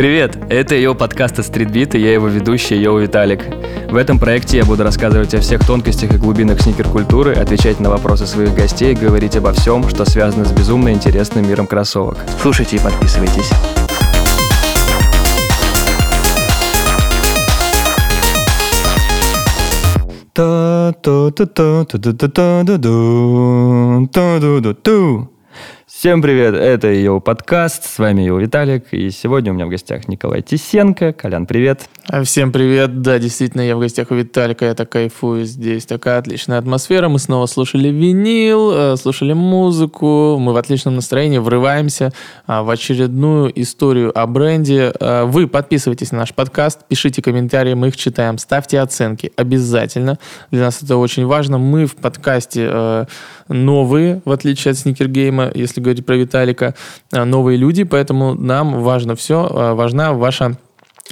Привет, это ее подкаст от Streetbeat, и я его ведущий, Йоу Виталик. В этом проекте я буду рассказывать о всех тонкостях и глубинах сникер-культуры, отвечать на вопросы своих гостей, говорить обо всем, что связано с безумно интересным миром кроссовок. Слушайте и подписывайтесь. Ту-ту-ту-ту-ту-ту-ту-ту-ту-ту. Всем привет, это ее подкаст, с вами его Виталик, и сегодня у меня в гостях Николай Тисенко. Колян, привет. А всем привет, да, действительно, я в гостях у Виталика, я так кайфую здесь, такая отличная атмосфера, мы снова слушали винил, э, слушали музыку, мы в отличном настроении врываемся а, в очередную историю о бренде. Э, вы подписывайтесь на наш подкаст, пишите комментарии, мы их читаем, ставьте оценки, обязательно, для нас это очень важно, мы в подкасте э, новые, в отличие от Сникергейма, если говорить про Виталика, э, новые люди, поэтому нам важно все, э, важна ваша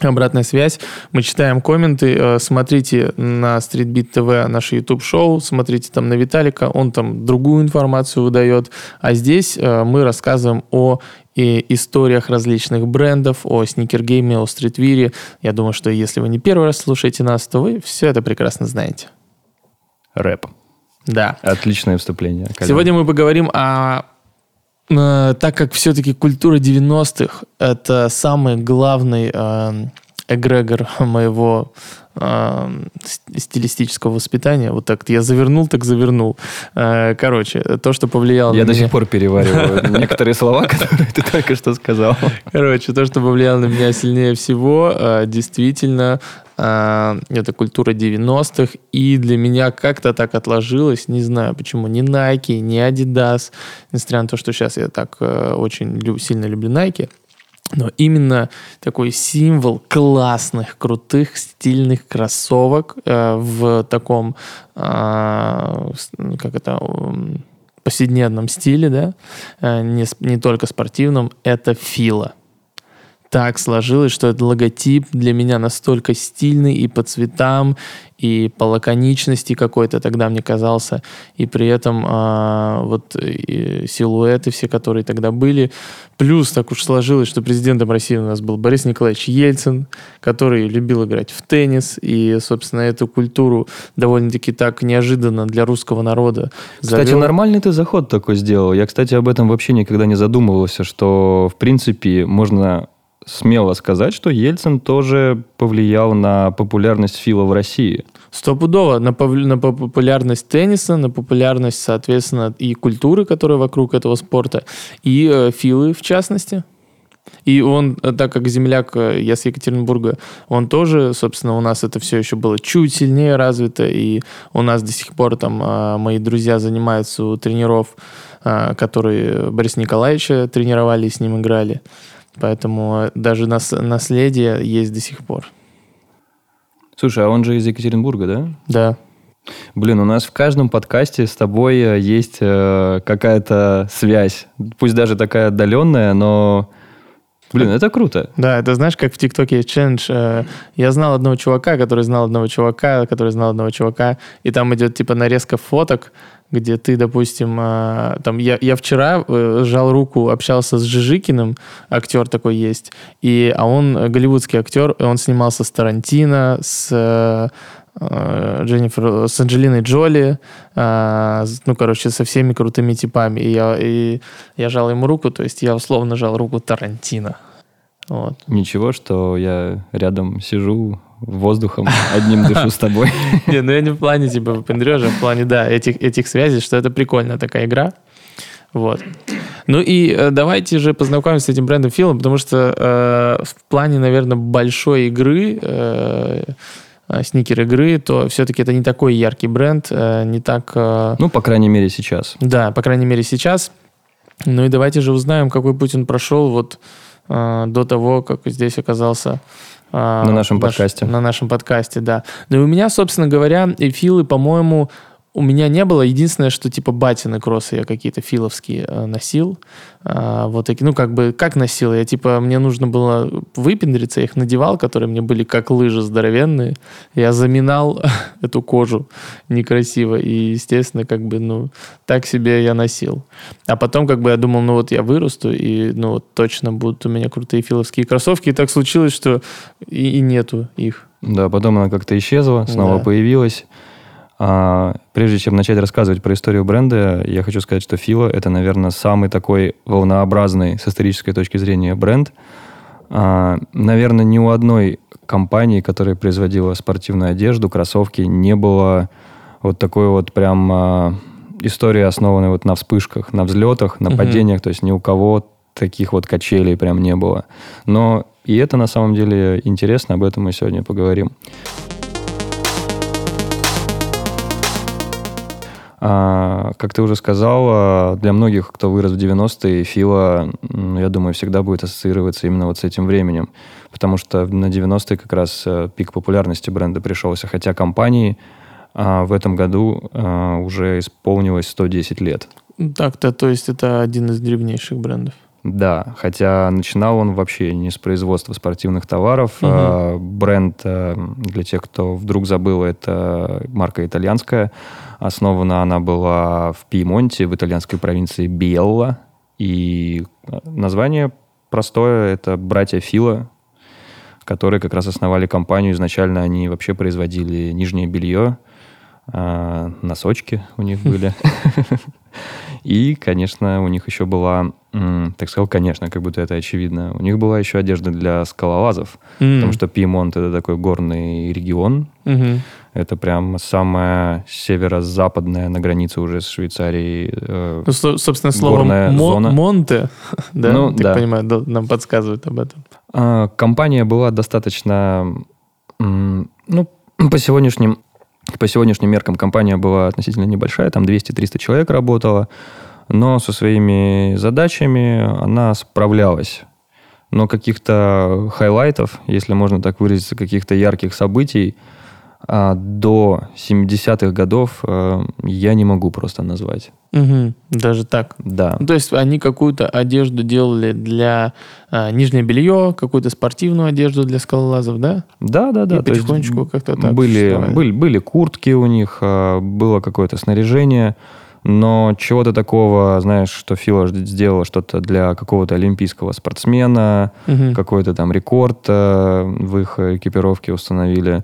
обратная связь. Мы читаем комменты. Э, смотрите на StreetBeat TV наше YouTube-шоу, смотрите там на Виталика, он там другую информацию выдает. А здесь мы рассказываем о историях различных брендов, о сникергейме, о стритвире. Я думаю, что если вы не первый раз слушаете нас, то вы все это прекрасно знаете. Рэп. Да. Отличное вступление. Колян. Сегодня мы поговорим о э, так как все-таки культура 90-х это самый главный э, эгрегор моего э, стилистического воспитания. Вот так я завернул, так завернул. Э, короче, то, что повлияло я на до меня... сих пор перевариваю некоторые слова, которые ты только что сказал. Короче, то, что повлияло на меня сильнее всего, э, действительно, это культура 90-х. И для меня как-то так отложилось, не знаю почему, ни Nike, ни Adidas, несмотря на то, что сейчас я так э, очень сильно люблю Nike, но именно такой символ классных, крутых, стильных кроссовок э, в таком, э, как это, повседневном стиле, да, э, не, не только спортивном, это Фила так сложилось, что этот логотип для меня настолько стильный и по цветам, и по лаконичности какой-то тогда мне казался, и при этом а, вот и силуэты все, которые тогда были. Плюс так уж сложилось, что президентом России у нас был Борис Николаевич Ельцин, который любил играть в теннис, и, собственно, эту культуру довольно-таки так неожиданно для русского народа завел. Кстати, нормальный ты заход такой сделал. Я, кстати, об этом вообще никогда не задумывался, что, в принципе, можно смело сказать, что Ельцин тоже повлиял на популярность Фила в России. Стопудово. На, на популярность тенниса, на популярность, соответственно, и культуры, которая вокруг этого спорта, и э, Филы в частности. И он, э, так как земляк, э, я с Екатеринбурга, он тоже, собственно, у нас это все еще было чуть сильнее развито, и у нас до сих пор там э, мои друзья занимаются у тренеров, которые Бориса Николаевича тренировали и с ним играли. Поэтому даже нас, наследие есть до сих пор. Слушай, а он же из Екатеринбурга, да? Да. Блин, у нас в каждом подкасте с тобой э, есть э, какая-то связь. Пусть даже такая отдаленная, но... Блин, это круто. Да, это знаешь, как в ТикТоке есть челлендж. Э, я знал одного чувака, который знал одного чувака, который знал одного чувака, и там идет типа нарезка фоток, где ты, допустим, а, там я, я вчера э, сжал руку, общался с Жижикиным, актер такой есть, и, а он голливудский актер, он снимался с Тарантино, с э, Дженнифер, с Анджелиной Джоли, а, ну, короче, со всеми крутыми типами. И я, и я жал ему руку, то есть я условно жал руку Тарантино. Вот. Ничего, что я рядом сижу, воздухом одним дышу с тобой. Не, ну я не в плане типа пендрежа, в плане, да, этих, этих связей, что это прикольная такая игра. Вот. Ну и э, давайте же познакомимся с этим брендом Филом, потому что э, в плане, наверное, большой игры, э, э сникер игры, то все-таки это не такой яркий бренд, э, не так... Э, ну, по крайней мере, сейчас. Да, по крайней мере, сейчас. Ну и давайте же узнаем, какой путь он прошел вот э, до того, как здесь оказался на нашем подкасте. На нашем подкасте, да. И у меня, собственно говоря, эфилы, по-моему, у меня не было. Единственное, что типа батины кроссы я какие-то филовские э, носил. А, вот такие, ну как бы, как носил? Я типа, мне нужно было выпендриться, я их надевал, которые мне были как лыжи здоровенные. Я заминал эту кожу некрасиво. И, естественно, как бы, ну, так себе я носил. А потом, как бы, я думал, ну вот я вырасту, и, ну, вот точно будут у меня крутые филовские кроссовки. И так случилось, что и, и нету их. Да, потом она как-то исчезла, снова Да. появилась. А, прежде чем начать рассказывать про историю бренда, я хочу сказать, что Фила это, наверное, самый такой волнообразный с исторической точки зрения бренд. А, наверное, ни у одной компании, которая производила спортивную одежду, кроссовки, не было вот такой вот прям а, истории, основанной вот на вспышках, на взлетах, на Мгм. падениях. То есть ни у кого таких вот качелей прям не было. Но и это на самом деле интересно, об этом мы сегодня поговорим. Как ты уже сказал, а, для многих, кто вырос в 90-е, Фила, я думаю, всегда будет ассоциироваться именно вот с этим временем. Потому что на 90-е как раз э, пик популярности бренда пришелся. Хотя компании а, в этом году а, уже исполнилось 110 лет. Так-то, то есть это один из древнейших брендов. Да, хотя начинал он вообще не с производства спортивных товаров. А, Бренд, э, для тех, кто вдруг забыл, это марка итальянская. Основана она была в Пьемонте, в итальянской провинции Биелла. И э, название простое, это братья Фила, которые как раз основали компанию. Изначально они вообще производили нижнее белье, а, носочки у них были. И, конечно, у них еще была, так сказал, конечно, как будто это очевидно, у них была еще одежда для скалолазов, потому что Пьемонт это такой горный регион. Это прям самая северо-западная на границе уже с Швейцарией. э, Ну, со- собственно, слово «мо-. «монте», да, Ну, так да. понимаю, да, нам подсказывает об этом. А, Компания была достаточно, ну, по сегодняшним, по сегодняшним меркам компания была относительно небольшая, там 200-300 человек работало, но со своими задачами она справлялась. Но каких-то highlight ов, если можно так выразиться, каких-то ярких событий а, до 70-х годов э, я не могу просто назвать. Мгм. Даже так. Да. Ну, то есть они какую-то одежду делали для а, нижнее белье, какую-то спортивную одежду для скалолазов, да? Да, да, да. И то потихонечку как-то так были, были, были куртки у них, а, было какое-то снаряжение, но чего-то такого, знаешь, что Фила сделала что-то для какого-то олимпийского спортсмена, Мгм. какой-то там рекорд а, в их экипировке установили.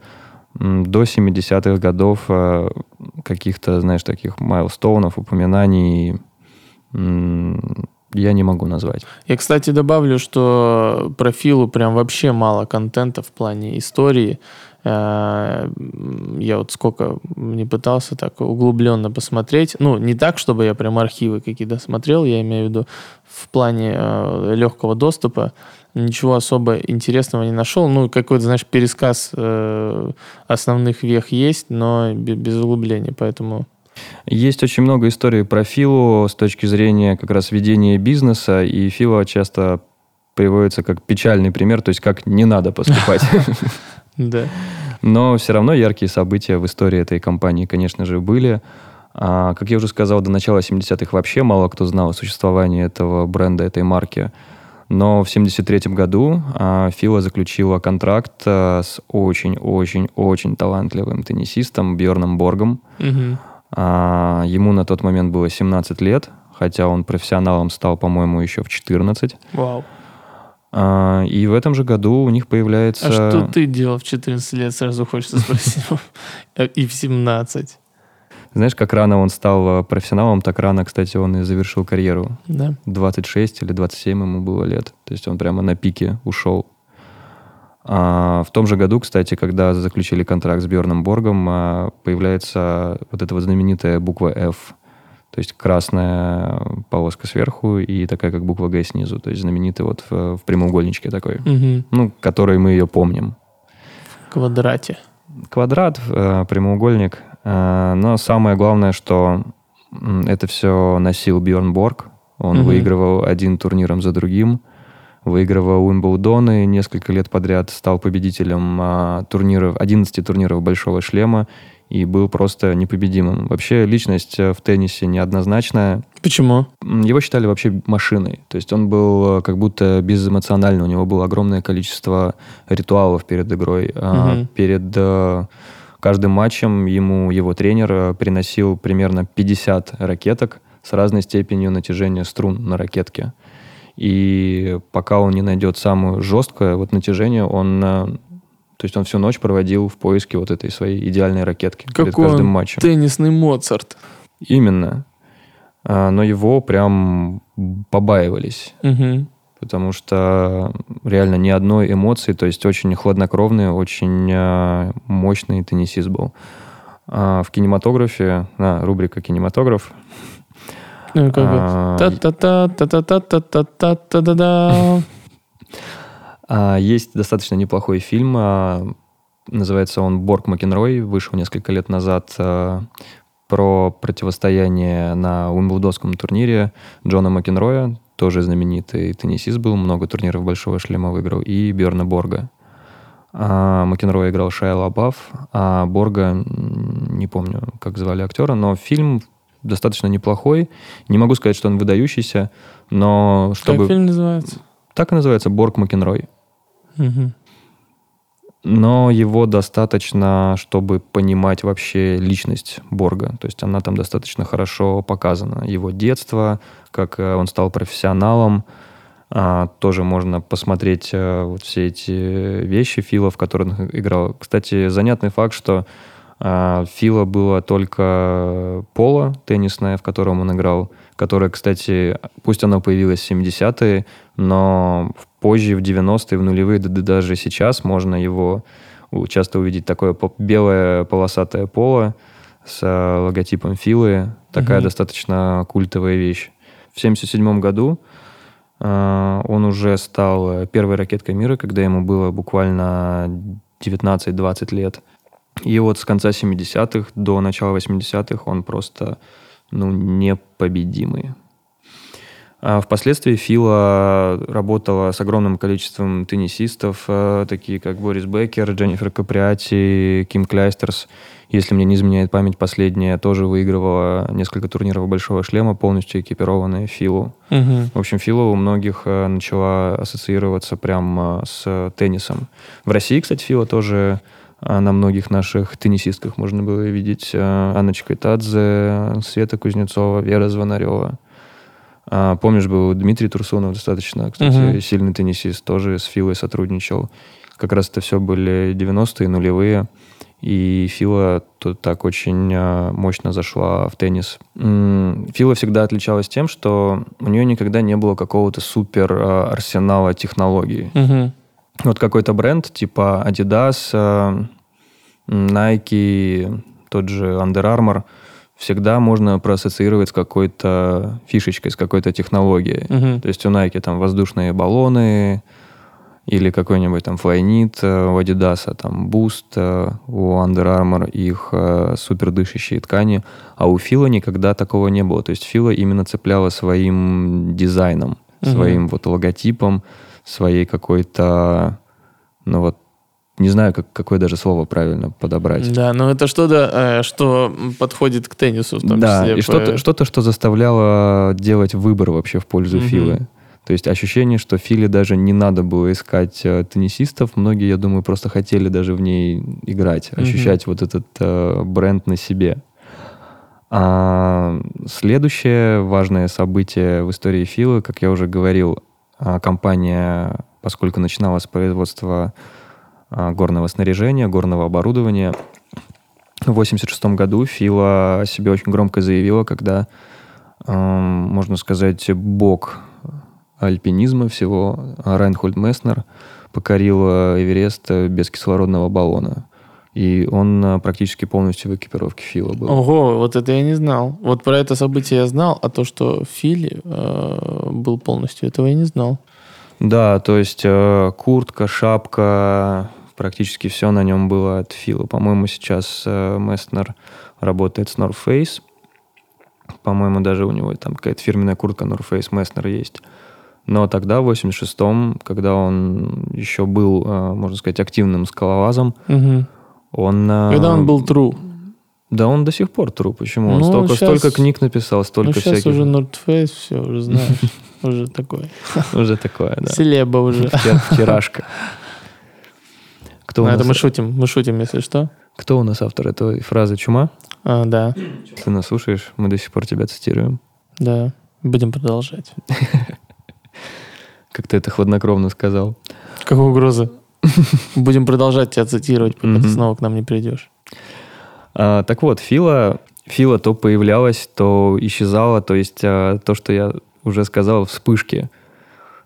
До 70-х годов а, каких-то, знаешь, таких майлстоунов, упоминаний я не могу назвать. Я, кстати, добавлю, что про Филу прям вообще мало контента в плане истории. Э, Я вот сколько не пытался так углубленно посмотреть. Ну, не так, чтобы я прям архивы какие-то смотрел, я имею в виду в плане э, легкого доступа. Ничего особо интересного не нашел. Ну, какой-то, знаешь, пересказ э, основных вех есть, но бе- без углубления, поэтому... Есть очень много историй про Филу с точки зрения как раз ведения бизнеса, и Фила часто приводится как печальный пример, то есть как не надо поступать. Да. Но все равно яркие события в истории этой компании, конечно же, были. А, как я уже сказал, до начала 70-х вообще мало кто знал о существовании этого бренда, этой марки. Но в 73 году а, Фила заключила контракт а, с очень-очень-очень талантливым теннисистом Бьорном Боргом. Мгм. А, ему на тот момент было 17 лет, хотя он профессионалом стал, по-моему, еще в 14. Вау. А, и в этом же году у них появляется... А что ты делал в 14 лет, сразу хочется спросить. И в 17. Знаешь, как рано он стал э, профессионалом, так рано, кстати, он и завершил карьеру. Да. 26 или 27 ему было лет. То есть он прямо на пике ушел. А, в том же году, кстати, когда заключили контракт с Бьорном Боргом, а, появляется вот эта вот знаменитая буква F. То есть красная полоска сверху и такая как буква Г снизу. То есть знаменитый вот в, в прямоугольничке такой. Мгм. Ну, который мы ее помним. В квадрате. Квадрат, э, прямоугольник. Э, но самое главное, что это все носил Бьорн Борг. Он Мгм. выигрывал один турниром за другим. Выигрывал Уимблдоны несколько лет подряд. Стал победителем а, турниров, 11 турниров Большого Шлема. и был просто непобедимым. Вообще личность э, в теннисе неоднозначная. Почему? Его считали вообще машиной. То есть он был э, как будто безэмоциональный. У него было огромное количество ритуалов перед игрой. Угу. Перед э, каждым матчем ему его тренер приносил примерно 50 ракеток с разной степенью натяжения струн на ракетке. И пока он не найдет самую жесткое вот натяжение, он то есть он всю ночь проводил в поиске вот этой своей идеальной ракетки Какой перед каждым матчем. теннисный Моцарт. Именно. А, но его прям побаивались. Угу. Потому что реально ни одной эмоции, то есть очень хладнокровный, очень а, мощный теннисист был. А в кинематографе, на рубрика «Кинематограф», ну, как бы... Есть достаточно неплохой фильм, а, называется он «Борг Макенрой», вышел несколько лет назад а, про противостояние на Уимблдонском турнире Джона Макенроя, тоже знаменитый теннисист был, много турниров Большого шлема выиграл, и Берна Борга. А Макенрой играл Шайла Бафф, а Борга, не помню, как звали актера, но фильм достаточно неплохой. Не могу сказать, что он выдающийся, но чтобы... Как фильм называется? Так и называется «Борг Макенрой». Угу. Но его достаточно, чтобы понимать вообще личность Борга. То есть она там достаточно хорошо показана. Его детство, как э, он стал профессионалом. А, тоже можно посмотреть а, вот все эти вещи Фила, в которых он играл. Кстати, занятный факт, что Фила было только поло теннисное, в котором он играл, которое, кстати, пусть оно появилось в 70-е, но позже, в 90-е, в нулевые, да, да даже сейчас можно его часто увидеть такое белое полосатое поло с э, логотипом Филы. Такая угу. достаточно культовая вещь. В 77 году э, он уже стал первой ракеткой мира, когда ему было буквально 19-20 лет. И вот с конца 70-х до начала 80-х он просто ну, непобедимый. А впоследствии Фила работала с огромным количеством теннисистов, э, такие как Борис Беккер, Дженнифер Каприати, Ким Кляйстерс. Если мне не изменяет память, последняя тоже выигрывала несколько турниров «Большого шлема», полностью экипированная Филу. Угу. В общем, Фила у многих э, начала ассоциироваться прямо с теннисом. В России, кстати, Фила тоже э, на многих наших теннисистках можно было видеть. Анночка Тадзе, Света Кузнецова, Вера Звонарева. А, помнишь, был Дмитрий Турсунов, достаточно, кстати, uh-huh. сильный теннисист, тоже с Филой сотрудничал. Как раз это все были 90-е, нулевые. И Фила тут так очень а, мощно зашла в теннис. Фила всегда отличалась тем, что у нее никогда не было какого-то супер а, арсенала технологий. Uh-huh. Вот какой-то бренд типа Adidas, Nike, тот же Under Armour – всегда можно проассоциировать с какой-то фишечкой, с какой-то технологией. Uh-huh. То есть у Nike там воздушные баллоны или какой-нибудь там Flyknit, э, у Adidas там Boost, э, у Under Armour их э, супер дышащие ткани, а у Фила никогда такого не было. То есть Фила именно цепляла своим дизайном, uh-huh. своим вот логотипом, своей какой-то ну вот не знаю, как, какое даже слово правильно подобрать. Да, но это что-то, э, что подходит к теннису. В том да, числе, и что-то, что-то, что заставляло делать выбор вообще в пользу угу. Филы. То есть ощущение, что Филе даже не надо было искать э, теннисистов. Многие, я думаю, просто хотели даже в ней играть, ощущать угу. вот этот э, бренд на себе. А следующее важное событие в истории Филы, как я уже говорил, а, компания, поскольку начиналась с производства горного снаряжения, горного оборудования. В 1986 году Фила о себе очень громко заявила, когда, можно сказать, бог альпинизма всего, Райнхольд Месснер, покорил Эверест без кислородного баллона. И он а, практически полностью в экипировке Фила был. Ого, вот это я не знал. Вот про это событие я знал, а то, что Фили э, был полностью, этого я не знал. Да, то есть э, куртка, шапка, практически все на нем было от Фила. По-моему, сейчас э, Месснер работает с North Face. По-моему, даже у него там какая-то фирменная куртка North Face Месснер есть. Но тогда, в 86-м, когда он еще был, э, можно сказать, активным скалолазом, угу. он... Э, когда он был true. Да он до сих пор труп. Почему? Он Ну, столько, щас- столько книг написал, Ну, столько сейчас всяких. уже North Face, все, уже знаешь. Уже такой. Уже такое, да. Селеба уже. Втир- Кто у, Ну, это нас, мы шутим, мы шутим, если что. кто у нас автор этой фразы «Чума»? А, да, Ты нас слушаешь, мы до сих пор тебя цитируем. да. Будем продолжать. Как ты это хладнокровно сказал. Какая угроза? Будем продолжать тебя цитировать, пока ты снова к нам не придешь. А, так вот, Фила, Фила то появлялась, то исчезала, то есть а, то, что я уже сказал, вспышки.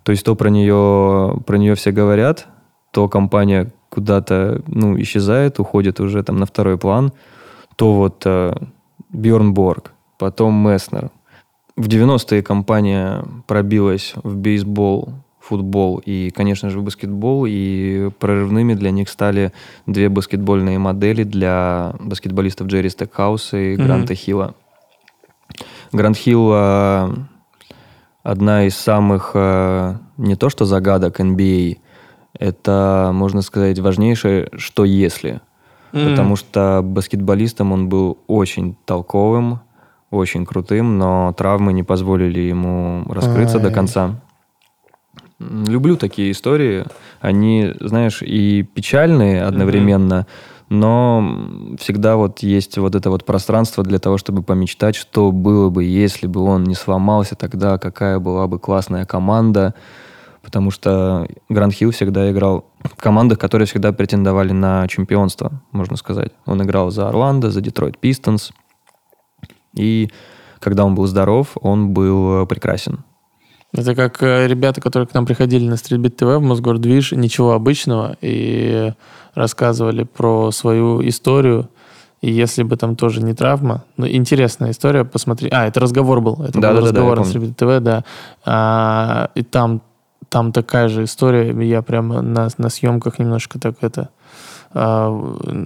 То есть то про нее, про нее все говорят, то компания куда-то ну, исчезает, уходит уже там на второй план, то вот Бьорн Борг, потом Месснер. В 90-е компания пробилась в бейсбол, футбол и, конечно же, в баскетбол, и прорывными для них стали две баскетбольные модели для баскетболистов Джерри Стекхауса и Мгм. Гранта Хилла. Грант Хилл а, одна из самых а, не то что загадок NBA, это, можно сказать, важнейшее, что если. Потому что баскетболистом он был очень толковым, очень крутым, но травмы не позволили ему раскрыться до Ай. конца. М, Люблю такие истории. Они, знаешь, и печальные одновременно, но м, всегда вот есть вот это вот пространство для того, чтобы помечтать, что было бы, если бы он не сломался тогда, какая была бы классная команда. Потому что Гранд Хилл всегда играл в командах, которые всегда претендовали на чемпионство, можно сказать. Он играл за Орландо, за Детройт Пистонс. И когда он был здоров, он был э, прекрасен. Это как э, ребята, которые к нам приходили на Стритбит ТВ в Мосгордвиж, ничего обычного, и рассказывали про свою историю. И если бы там тоже не травма, ну, интересная история, посмотри. А, это разговор был. Это Да-да-да, был разговор я на ТВ, да. А, и там, там такая же история. Я прямо на, на съемках немножко так это а,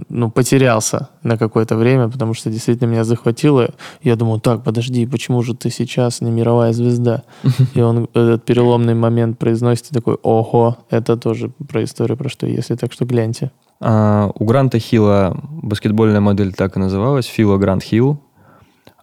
ну, потерялся на какое-то время, потому что действительно меня захватило. Я думал, так, подожди, почему же ты сейчас не мировая звезда? И он этот переломный момент произносит и такой, ого, это тоже про историю, про что если, так что гляньте. А, у Гранта Хилла баскетбольная модель так и называлась, Фила Грант Хилл.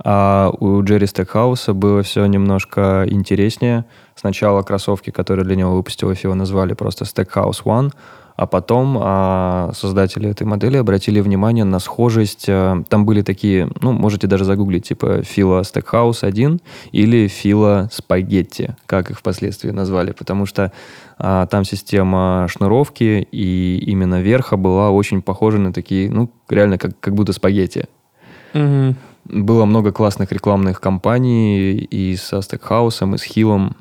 А у Джерри Стекхауса было все немножко интереснее. Сначала кроссовки, которые для него выпустила Фила, назвали просто Stackhouse One, а потом а, создатели этой модели обратили внимание на схожесть. а, там были такие, ну, можете даже загуглить, типа Фила Stackhouse 1 или Фила Спагетти, как их впоследствии назвали, потому что а, там система шнуровки и именно верха была очень похожа на такие, ну, реально как, как будто спагетти. Было много классных рекламных кампаний и со Стекхаусом, и с Хиллом.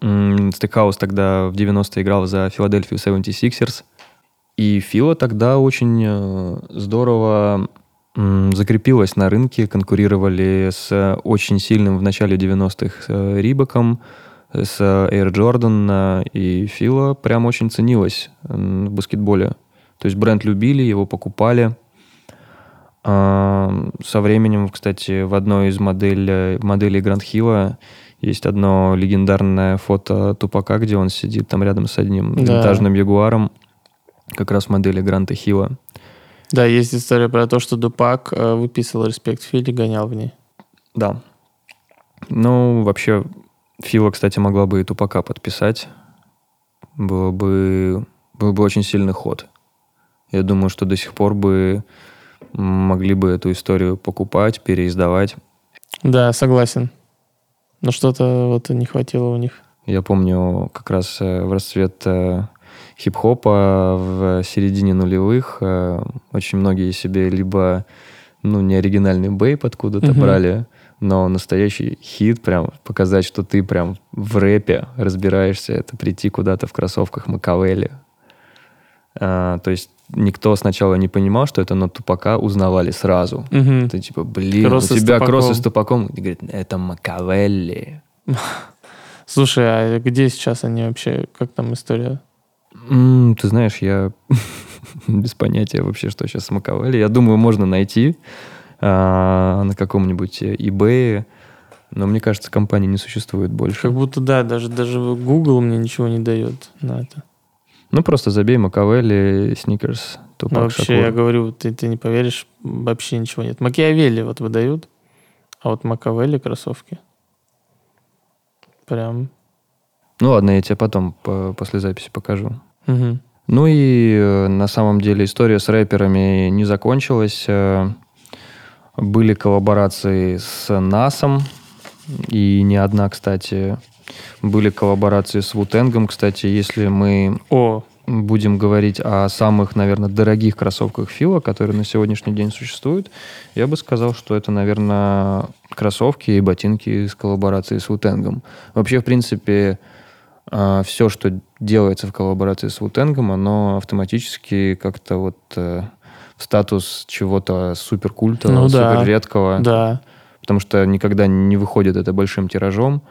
Стекхаус тогда в 90-е играл за Филадельфию 76ers. И Фила тогда очень э, здорово закрепилась на рынке, конкурировали с очень сильным в начале 90-х э, Рибаком, с Air Jordan, э, и Фила прям очень ценилась в баскетболе. То есть бренд любили, его покупали. Со временем, кстати, в одной из моделей, моделей Гранд Хилла есть одно легендарное фото Тупака, где он сидит там рядом с одним Да. винтажным ягуаром, как раз модели Гранта Хилла. Да, есть история про то, что Дупак э, выписывал респект Филе, гонял в ней. Да. Ну, вообще, Фила, кстати, могла бы и Тупака подписать. Было бы, был бы очень сильный ход. Я думаю, что до сих пор бы могли бы эту историю покупать, переиздавать. Да, согласен. Но что-то вот не хватило у них. Я помню как раз э, в расцвет э, хип-хопа в середине нулевых э, очень многие себе либо ну, не оригинальный бейп откуда-то Мгм. брали, но настоящий хит, прям показать, что ты прям в рэпе разбираешься, это прийти куда-то в кроссовках Макавелли. А, то есть никто сначала не понимал, что это, но Тупака узнавали сразу. Мгм. Ты типа, блин, Кроссы у тебя кроссы с Тупаком. И говорит, это Макавелли. Слушай, а где сейчас они вообще? Как там история? М, ты знаешь, я без понятия вообще, что сейчас с Макавелли. Я думаю, можно найти а, на каком-нибудь eBay, но мне кажется, компании не существует больше. Как будто, да, даже, даже Google мне ничего не дает на это. Ну, просто забей Макавелли, Сникерс, Тупак Ну, вообще, Шакур. я говорю, ты, ты не поверишь, вообще ничего нет. Макиавелли вот выдают, а вот Макавелли кроссовки. Прям. Ну ладно, я тебе потом по- после записи покажу. Мгм. Ну и э, на самом деле история с рэперами не закончилась. Э, Были коллаборации с НАСом, и не одна, кстати. Были коллаборации с Вутенгом, кстати, если мы О, будем говорить о самых, наверное, дорогих кроссовках Фила, которые на сегодняшний день существуют, я бы сказал, что это, наверное, кроссовки и ботинки с коллаборацией с Вутенгом. Вообще, в принципе, все, что делается в коллаборации с Вутенгом, оно автоматически как-то вот э, в статус чего-то суперкультового, Ну да. супер редкого, да. потому что никогда не выходит это большим тиражом.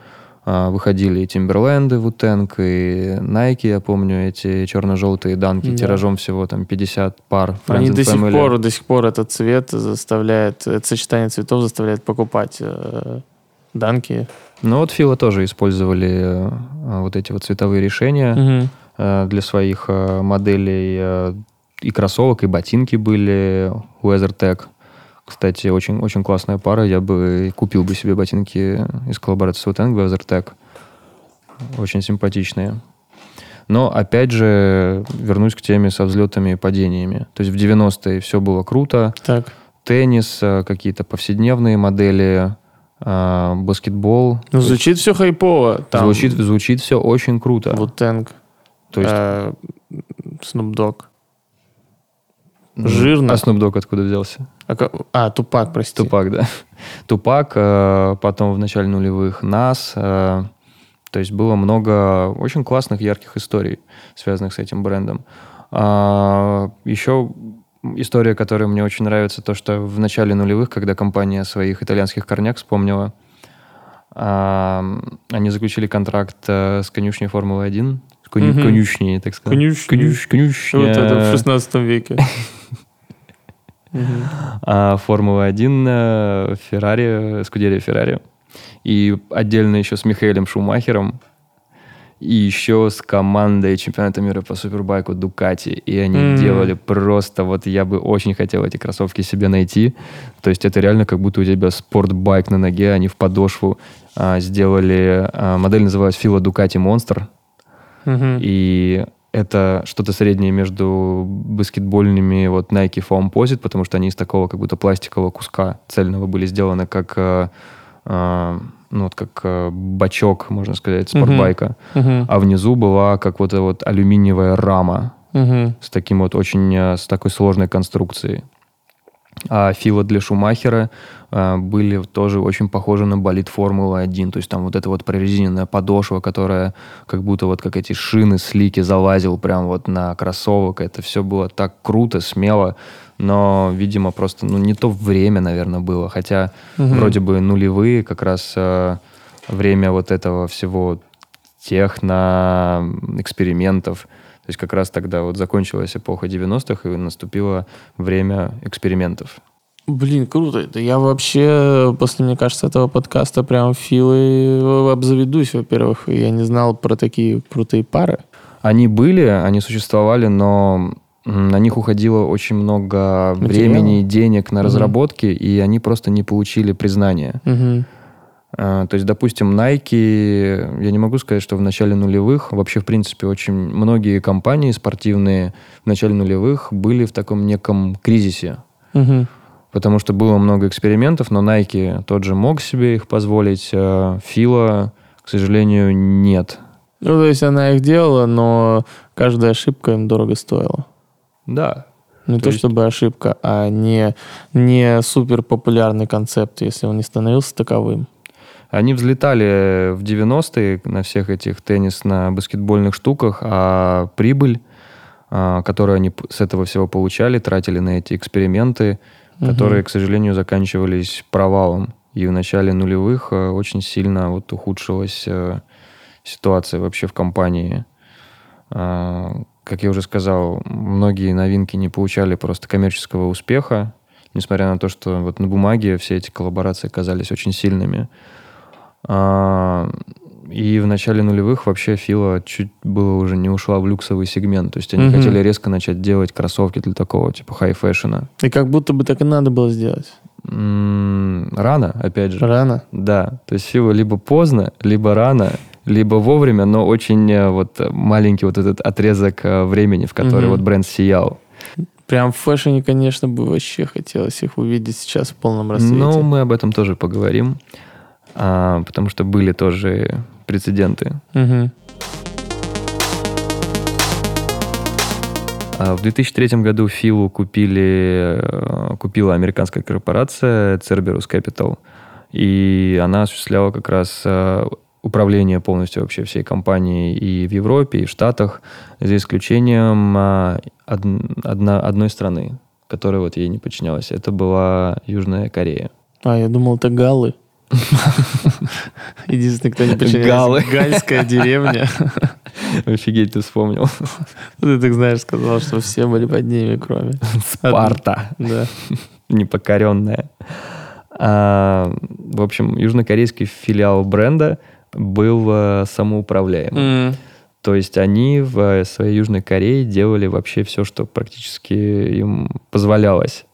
А, Выходили и Тимберленды, Вутенг, и Nike, я помню, эти черно-желтые данки Да. тиражом всего там 50 пар. Friends Они до сих пор, до сих пор этот цвет заставляет, это сочетание цветов заставляет покупать э, данки. Ну вот Фила тоже использовали э, вот эти вот цветовые решения Мгм. э, для своих э, моделей. э, И кроссовок, и ботинки были WeatherTech. Кстати, очень, очень классная пара. Я бы купил бы себе ботинки из коллаборации с Wutang WeatherTech. Очень симпатичные. Но, опять же, вернусь к теме со взлетами и падениями. То есть в 90-е все было круто. Так. Теннис, э, какие-то повседневные модели, э, баскетбол. Ну, звучит все хайпово. Там звучит, звучит все очень круто. Wu-Tang, То есть э, Snoop Dogg. Жирно. А Snoop Dogg откуда взялся? А, а, Тупак, прости. Тупак, да. Тупак, э, потом в начале нулевых Нас. э, То есть было много очень классных, ярких историй, связанных с этим брендом. А, Еще история, которая мне очень нравится, то, что в начале нулевых, когда компания своих итальянских корнях вспомнила, а, они заключили контракт э, с конюшней Формулы-1, с коню- Мгм. конюшней, так сказать. Конюшни. Конюш- конюшня. Вот это в 16 веке. А, Формула-1, э, Феррари, Скудерия Феррари. И отдельно еще с Михаэлем Шумахером. И еще с командой чемпионата мира по супербайку Дукати. И они М. делали просто... Вот я бы очень хотел эти кроссовки себе найти. То есть это реально как будто у тебя спортбайк на ноге, они в подошву а, сделали... а, модель называлась Фила Дукати Монстр. Мгм. И это что-то среднее между баскетбольными вот Nike Foam Posit, потому что они из такого как будто пластикового куска цельного были сделаны как, э, э, ну, вот как э, бачок, можно сказать, спортбайка. Мгм. А внизу была как вот эта вот алюминиевая рама Мгм. с таким вот очень, э, с такой сложной конструкцией. А фила для Шумахера э, были тоже очень похожи на болид Формулы-1. То есть там вот эта вот прорезиненная подошва, которая как будто вот как эти шины слики залазил прям вот на кроссовок. Это все было так круто, смело. Но, видимо, просто ну, не то время, наверное, было. Хотя Мгм. вроде бы нулевые как раз э, время вот этого всего техно, экспериментов. То есть как раз тогда вот закончилась эпоха 90-х и наступило время экспериментов. Блин, круто. Это я вообще после, мне кажется, этого подкаста прям филы обзаведусь, во-первых. Я не знал про такие крутые пары. Они были, они существовали, но на них уходило очень много Материала? времени и денег на разработки, и они просто не получили признания. Мгм. А, То есть, допустим, Nike, я не могу сказать, что в начале нулевых, вообще, в принципе, очень многие компании спортивные в начале нулевых были в таком неком кризисе. Мгм. Потому что было много экспериментов, но Nike тот же мог себе их позволить, а Фила, к сожалению, нет. Ну, то есть она их делала, но каждая ошибка им дорого стоила. Да, Не То то, есть- чтобы ошибка, а не, не супер популярный концепт, если он не становился таковым. Они взлетали в 90-е на всех этих теннисно-баскетбольных штуках, а прибыль, а, которую они с этого всего получали, тратили на эти эксперименты, которые, к сожалению, заканчивались провалом. И в начале нулевых э, очень сильно вот ухудшилась э, ситуация вообще в компании. А, Как я уже сказал, многие новинки не получали просто коммерческого успеха, несмотря на то, что вот на бумаге все эти коллаборации казались очень сильными. А, И в начале нулевых вообще FILA чуть было уже не ушла в люксовый сегмент. То есть они Мгм. хотели резко начать делать кроссовки для такого типа high fashion а. И как будто бы так и надо было сделать. Рано, опять же. Рано. Да, то есть FILA либо поздно, либо рано, либо вовремя, но очень э, вот маленький вот этот отрезок э, времени, в который Мгм. вот бренд сиял. Прям в фэшне, конечно, бы вообще хотелось их увидеть сейчас в полном рассвете. Но мы об этом тоже поговорим, а, потому что были тоже прецеденты. Мгм. А В 2003 году Филу купили, э, купила американская корпорация Cerberus Capital, и она осуществляла как раз э, управление полностью вообще всей компанией и в Европе, и в Штатах, за исключением а, од- одна- одной страны, которая вот ей не подчинялась. Это была Южная Корея. А, я думал, это галлы. Единственное, кто не. Галлы. Гальская деревня. Офигеть, ты вспомнил. Ты так знаешь, сказал, что все были под ними, кроме. Спарта. Да. непокоренная. А, в общем, южнокорейский филиал бренда был э, самоуправляемым. М. То есть они в своей Южной Корее делали вообще все, что практически им позволялось.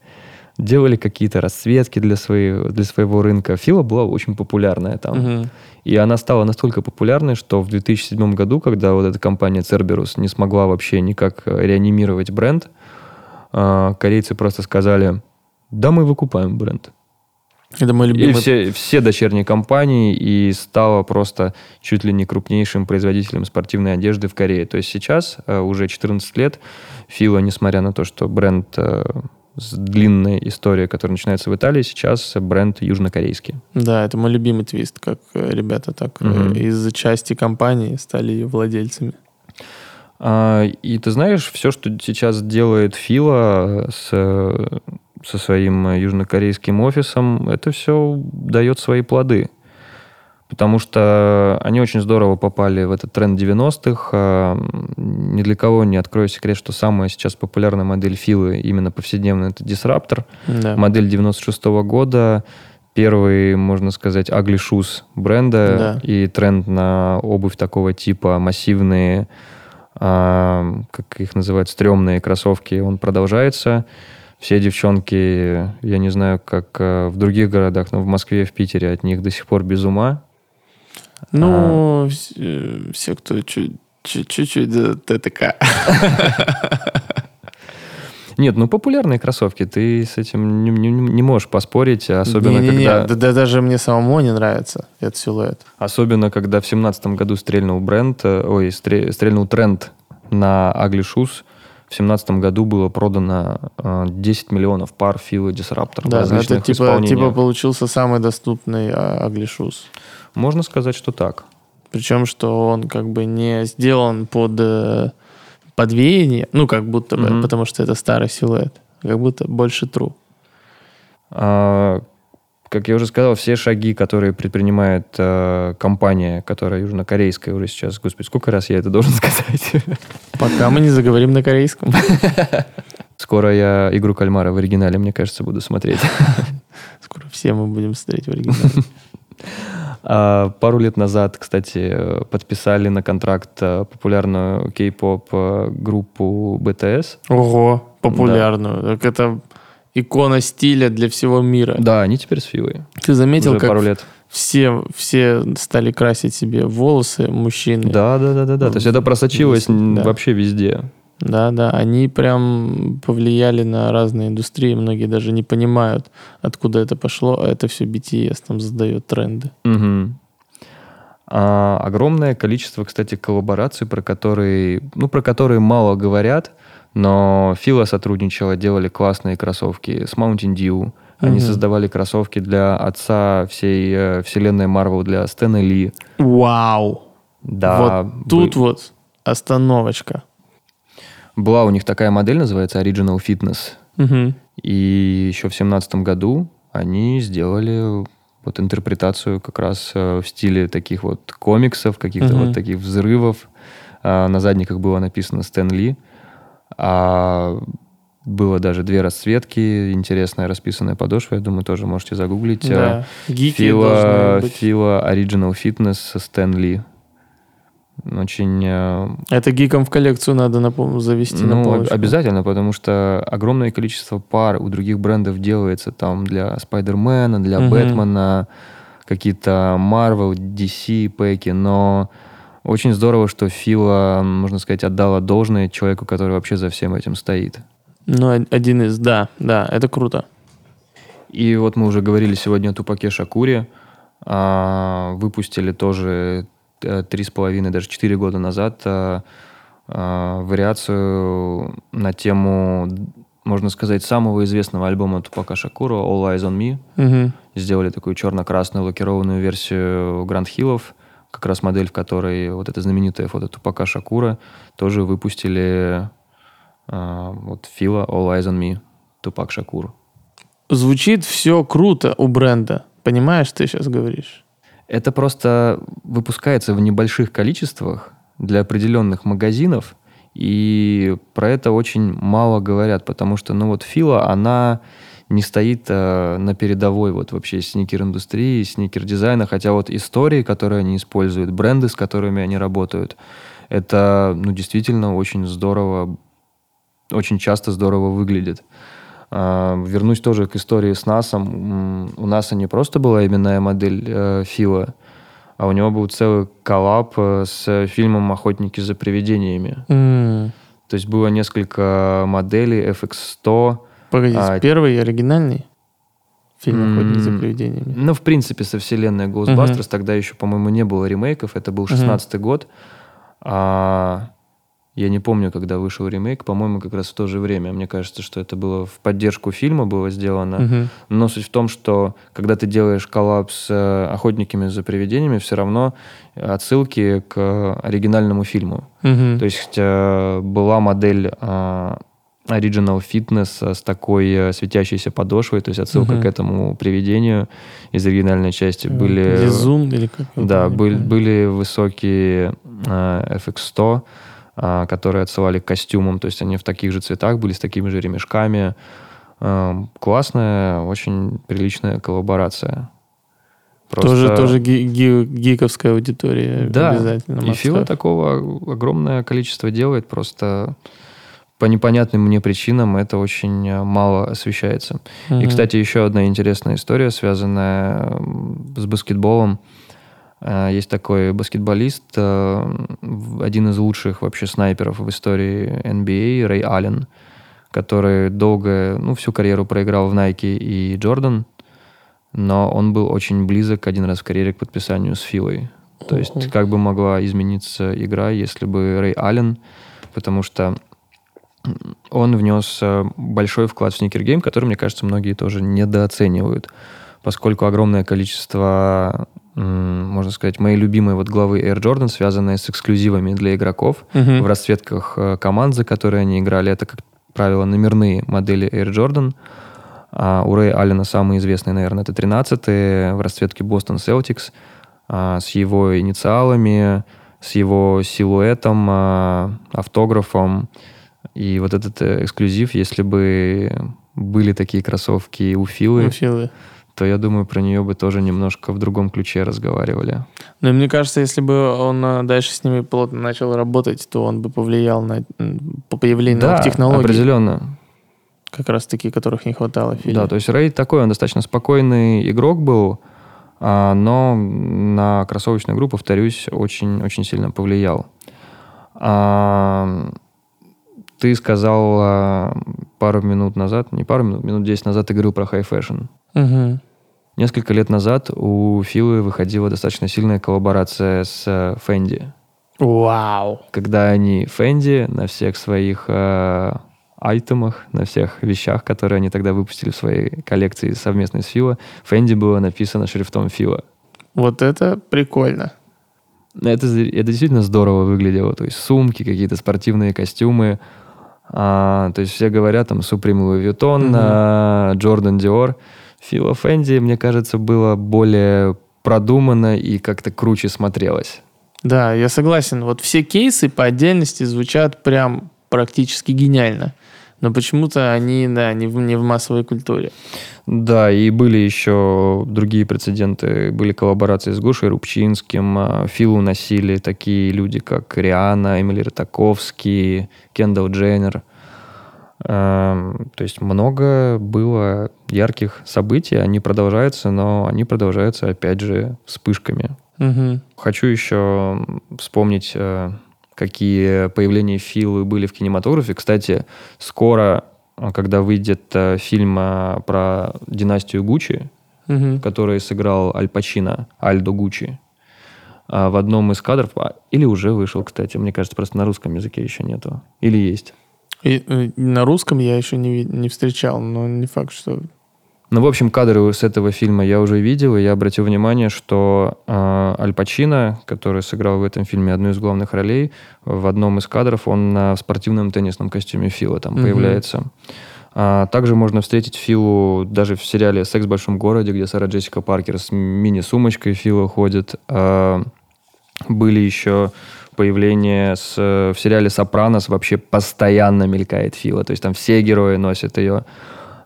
Делали какие-то расцветки для, своей, для своего рынка. Фила была очень популярная там. Мгм. И она стала настолько популярной, что в 2007 году, когда вот эта компания Cerberus не смогла вообще никак э, реанимировать бренд, э, корейцы просто сказали, да мы выкупаем бренд. Это мой И любимый... все, все дочерние компании, и стала просто чуть ли не крупнейшим производителем спортивной одежды в Корее. То есть сейчас, э, уже 14 лет, Фила, несмотря на то, что бренд с длинной историей, которая начинается в Италии, сейчас бренд южнокорейский. Да, это мой любимый твист, как э, ребята так Мгм. из части компании стали ее владельцами. А, И ты знаешь, все, что сейчас делает Фила с, э, со своим южнокорейским офисом, это все дает свои плоды. Потому что они очень здорово попали в этот тренд 90-х. А, Ни для кого не открою секрет, что самая сейчас популярная модель Филы именно повседневная – это Disruptor. Да. Модель 96 года. Первый, можно сказать, ugly shoes бренда. Да. И тренд на обувь такого типа, массивные, а, как их называют, стрёмные кроссовки, он продолжается. Все девчонки, я не знаю, как э, в других городах, но в Москве, в Питере от них до сих пор без ума. Ну, э, все, кто чуть- чуть- чуть-чуть э, ТТК. Нет, ну популярные кроссовки, ты с этим не, не- не можешь поспорить, особенно Не-не-не, когда... да, да даже мне самому не нравится этот силуэт. Особенно, когда в семнадцатом году стрельнул бренд, э, ой, стре- стрельнул тренд на Ugly Shoes. В семнадцатом году было продано э, 10 миллионов пар Фила Disruptor Да, это различных типа, типа получился самый доступный а, Shoes. Можно сказать, что так. Причем, что он как бы не сделан под э, подвеяние, ну, как будто бы, Мгм. потому что это старый силуэт. Как будто больше true. А, как я уже сказал, все шаги, которые предпринимает э, компания, которая южнокорейская уже сейчас, господи, сколько раз я это должен сказать? Пока мы не заговорим на корейском. Скоро я игру кальмара в оригинале, мне кажется, буду смотреть. Скоро все мы будем смотреть в оригинале. А, Пару лет назад, кстати, подписали на контракт э, популярную кей-поп э, группу BTS. Ого, популярную. Так это икона стиля для всего мира. Да, они теперь с Филой. Ты заметил, Уже как пару лет. все, все стали красить себе волосы, мужчины? Да, да, да, да, да. То есть это просочилось Да. вообще везде. Да, да, они прям повлияли на разные индустрии, многие даже не понимают, откуда это пошло, а это все BTS там задает тренды. Мгм. А, огромное количество, кстати, коллабораций, про которые, ну, про которые мало говорят, но Фила сотрудничала, делали классные кроссовки с Mountain Dew. Они Мгм. создавали кроссовки для отца всей э, вселенной Марвел, для Стэна Ли. Вау! Да, вот тут бы- вот остановочка. Была у них такая модель, называется Original Fitness. Мгм. И еще в семнадцатом году они сделали вот интерпретацию как раз э, в стиле таких вот комиксов, каких-то Мгм. вот таких взрывов. А, На задниках было написано Стэн Ли. А было даже две расцветки, интересная расписанная подошва, я думаю, тоже можете загуглить. Да. Гики Фила. Фила Original Fitness Стэн Ли. Очень э, Это гикам в коллекцию надо напом- завести на ну, полочку. обязательно, потому что огромное количество пар у других брендов делается там для Спайдермена, для Мгм. Бэтмена, какие-то Marvel, DC пэки, но очень здорово, что Фила, можно сказать, отдала должное человеку, который вообще за всем этим стоит. Ну, од- один из, да, да, это круто. И вот мы уже говорили сегодня о Тупаке Шакуре. А, выпустили тоже три с половиной, даже четыре года назад а, а, вариацию на тему, можно сказать, самого известного альбома Тупака Шакура «All Eyes on Me». Мгм. Сделали такую черно-красную лакированную версию Гранд Хиллов, как раз модель, в которой вот это знаменитое фото Тупака Шакура, тоже выпустили вот Фила «All Eyes on Me» Тупак Шакур. Звучит все круто у бренда. Понимаешь, ты сейчас говоришь? Это просто выпускается в небольших количествах для определенных магазинов, и про это очень мало говорят, потому что, ну вот Фила, она не стоит э, на передовой вот вообще сникер-индустрии, сникер-дизайна, хотя вот истории, которые они используют, бренды, с которыми они работают, это, ну, действительно очень здорово, очень часто здорово выглядит. А, Вернусь тоже к истории с НАСом. У НАСа не просто была именная модель э, Фила, а у него был целый коллаб э, с фильмом «Охотники за привидениями». М, То есть было несколько моделей FX100. Погоди, А, первый оригинальный фильм «Охотник за привидениями». Ну, в принципе, со вселенной Ghostbusters тогда еще, по-моему, не было ремейков. Это был 16 год. А я не помню, когда вышел ремейк. По-моему, как раз в то же время. Мне кажется, что это было в поддержку фильма было сделано. Мгм. Но суть в том, что когда ты делаешь коллаб с э, охотниками за привидениями, все равно отсылки к оригинальному фильму. Мгм. То есть э, была модель э, Original Fitness с такой светящейся подошвой, то есть отсылка Мгм. к этому привидению из оригинальной части. Были, Зизун или как? да, были, были высокие э, FX100, э, которые отсылали к костюмам, то есть они в таких же цветах были, с такими же ремешками. Э, классная, очень приличная коллаборация. Тоже, тоже ги- ги- гиковская аудитория Да, обязательно. и Фила такого огромное количество делает, просто по непонятным мне причинам это очень э, мало освещается. И, Мгм. кстати, еще одна интересная история, связанная с баскетболом. Э, Есть такой баскетболист, э, один из лучших вообще снайперов в истории NBA, Рэй Аллен, который долго, ну, всю карьеру проиграл в Nike и Джордан, но он был очень близок один раз в карьере к подписанию с Филой. То есть как бы могла измениться игра, если бы Рэй Аллен, потому что он внес э, большой вклад в сникергейм, который, мне кажется, многие тоже недооценивают, поскольку огромное количество, можно сказать, моей любимой вот главы Air Jordan, связанные с эксклюзивами для игроков Мгм. в расцветках э, команд, за которые они играли, это, как правило, номерные модели Air Jordan. А у Рэя Аллена самый известный, наверное, это 13 в расцветке Boston Celtics а, с его инициалами, с его силуэтом, а, автографом. И вот этот э, эксклюзив, если бы были такие кроссовки у Филы, У Филы. То я думаю, про нее бы тоже немножко в другом ключе разговаривали. Но мне кажется, если бы он э, дальше с ними плотно начал работать, то он бы повлиял на по появлению да, новых технологий, определенно. как раз таки, которых не хватало Филе. Да, то есть Рэй такой, он достаточно спокойный игрок был, а, но на кроссовочную игру, повторюсь, очень, очень сильно повлиял. Ты сказал а, пару минут назад, не пару минут, минут 10 назад ты говорил про high fashion. Мгм. Несколько лет назад у Филы выходила достаточно сильная коллаборация с э, Fendi. Вау. Когда они Fendi на всех своих э, айтемах, на всех вещах, которые они тогда выпустили в своей коллекции совместной с Фила, Fendi было написано шрифтом Фила. Вот это прикольно. Это, это действительно здорово выглядело. То есть сумки, какие-то спортивные костюмы. А, то есть все говорят там Supreme Louis Vuitton, а, Jordan Dior. Фила Фенди, мне кажется, было более продумано и как-то круче смотрелось. Да, я согласен. Вот все кейсы по отдельности звучат прям практически гениально. Но почему-то они, да, не в, не в массовой культуре. Да, и были еще другие прецеденты. Были коллаборации с Гошей Рубчинским, а, Филу носили такие люди, как Риана, Эмили Ротаковский, Кендалл Дженнер. Эм, то есть много было ярких событий, они продолжаются, но они продолжаются, опять же, вспышками. Угу. Хочу еще вспомнить, э, какие появления Филы были в кинематографе. Кстати, скоро, э, когда выйдет э, фильм про династию Гуччи, Угу. который сыграл Аль Пачино, Альдо Гуччи, в одном из кадров, а, или уже вышел, кстати, мне кажется, просто на русском языке еще нету. Или есть. И, э, на русском я еще не, не встречал, но не факт, что... Ну, в общем, кадры с этого фильма я уже видел, и я обратил внимание, что э, Аль Пачино, который сыграл в этом фильме одну из главных ролей, в одном из кадров он на спортивном теннисном костюме Фила там Мгм. появляется. А, также можно встретить Филу даже в сериале «Секс в большом городе», где Сара Джессика Паркер с мини-сумочкой Фила ходит. А, были еще появления с, в сериале «Сопранос» вообще постоянно мелькает Фила. То есть там все герои носят ее.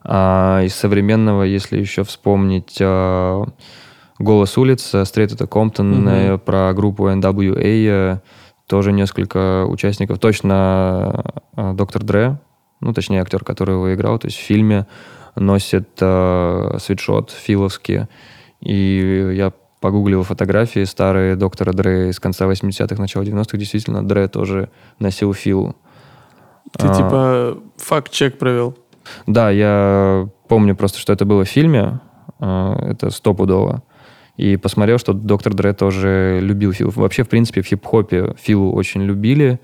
А, из современного, если еще вспомнить а, «Голос улиц», это Комптон, Мгм. э, про группу NWA, э, тоже несколько участников. Точно э, Доктор Дре, ну, точнее, актер, который его играл, то есть в фильме носит э, свитшот филовский. И я погуглил фотографии старые доктора Дре из конца 80-х, начала 90-х. Действительно, Дре тоже носил филу. Ты А. типа факт-чек провел. Да, я помню просто, что это было в фильме. э, Это стопудово. И посмотрел, что доктор Дре тоже любил Филу. Вообще, в принципе, в хип-хопе Филу очень любили,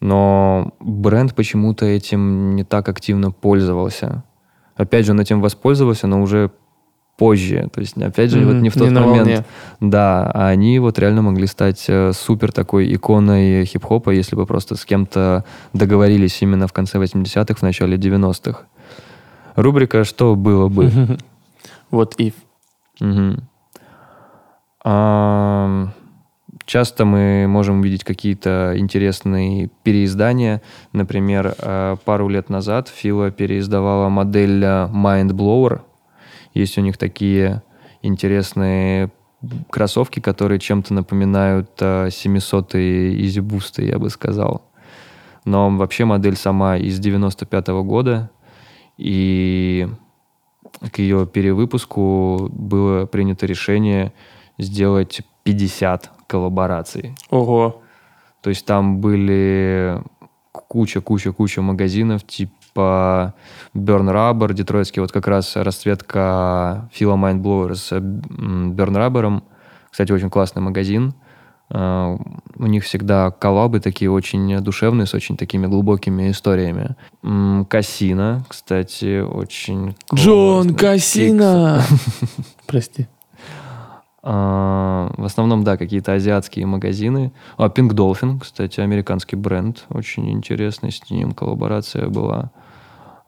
но бренд почему-то этим не так активно пользовался. Опять же, он этим воспользовался, но уже позже. То есть, опять же, вот Мгм, не в тот на момент. волне. Да, а они вот реально могли стать э, супер такой иконой хип-хопа, если бы просто с кем-то договорились именно в конце 80-х, в начале 90-х. Рубрика «Что было бы?». Вот if. А, Часто мы можем увидеть какие-то интересные переиздания. Например, э, пару лет назад Фила переиздавала модель э, Mind Blower. Есть у них такие интересные кроссовки, которые чем-то напоминают 700-е Easy Boost, я бы сказал. Но вообще модель сама из 95 года, и к ее перевыпуску было принято решение сделать 50 коллабораций. Ого. То есть там были куча-куча-куча магазинов, типа Burn Rubber, детройтский, вот как раз расцветка Фила Mind Blower с Burn Rubber. Кстати, очень классный магазин. А, У них всегда коллабы такие очень душевные, с очень такими глубокими историями. Кассина, кстати, очень Джон. Кассина! Прости. А, В основном, да, какие-то азиатские магазины. А, Pink Dolphin, кстати, американский бренд. Очень интересный, с ним коллаборация была.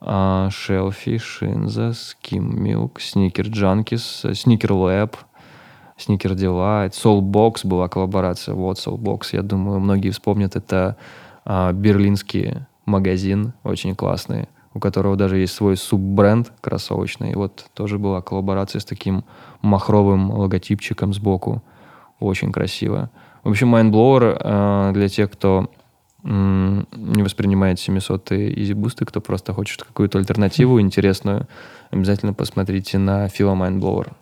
А, Шелфи, Шинза, Skim Milk, Sneaker Junkies, Sneaker Lab, Sneaker Delight, Soulbox была коллаборация. Вот Soulbox, я думаю, многие вспомнят. Это а, берлинский магазин, очень классный, у которого даже есть свой суббренд кроссовочный. И вот тоже была коллаборация с таким махровым логотипчиком сбоку. Очень красиво. В общем, Mindblower э, для тех, кто не воспринимает 700 Easy Boost, кто просто хочет какую-то альтернативу интересную, обязательно посмотрите на Фила Mindblower.